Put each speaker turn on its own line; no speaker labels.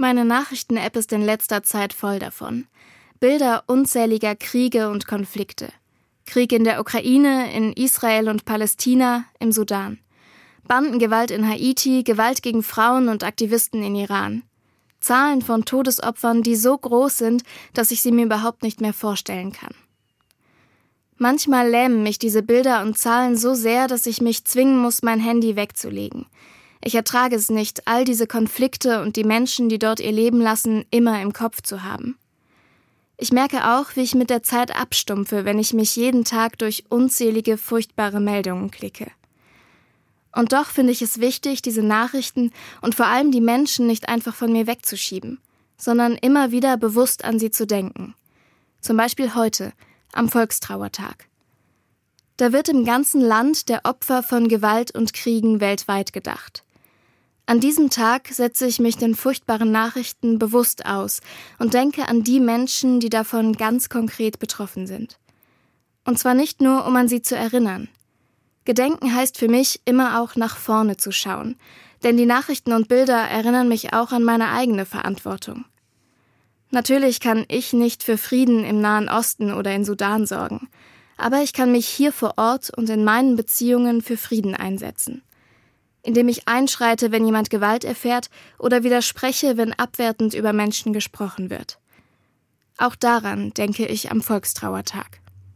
Meine Nachrichten-App ist in letzter Zeit voll davon. Bilder unzähliger Kriege und Konflikte. Krieg in der Ukraine, in Israel und Palästina, im Sudan. Bandengewalt in Haiti, Gewalt gegen Frauen und Aktivisten in Iran. Zahlen von Todesopfern, die so groß sind, dass ich sie mir überhaupt nicht mehr vorstellen kann. Manchmal lähmen mich diese Bilder und Zahlen so sehr, dass ich mich zwingen muss, mein Handy wegzulegen. Ich ertrage es nicht, all diese Konflikte und die Menschen, die dort ihr Leben lassen, immer im Kopf zu haben. Ich merke auch, wie ich mit der Zeit abstumpfe, wenn ich mich jeden Tag durch unzählige furchtbare Meldungen klicke. Und doch finde ich es wichtig, diese Nachrichten und vor allem die Menschen nicht einfach von mir wegzuschieben, sondern immer wieder bewusst an sie zu denken. Zum Beispiel heute, am Volkstrauertag. Da wird im ganzen Land der Opfer von Gewalt und Kriegen weltweit gedacht. An diesem Tag setze ich mich den furchtbaren Nachrichten bewusst aus und denke an die Menschen, die davon ganz konkret betroffen sind. Und zwar nicht nur, um an sie zu erinnern. Gedenken heißt für mich, immer auch nach vorne zu schauen, denn die Nachrichten und Bilder erinnern mich auch an meine eigene Verantwortung. Natürlich kann ich nicht für Frieden im Nahen Osten oder in Sudan sorgen, aber ich kann mich hier vor Ort und in meinen Beziehungen für Frieden einsetzen indem ich einschreite, wenn jemand Gewalt erfährt oder widerspreche, wenn abwertend über Menschen gesprochen wird. Auch daran denke ich am Volkstrauertag.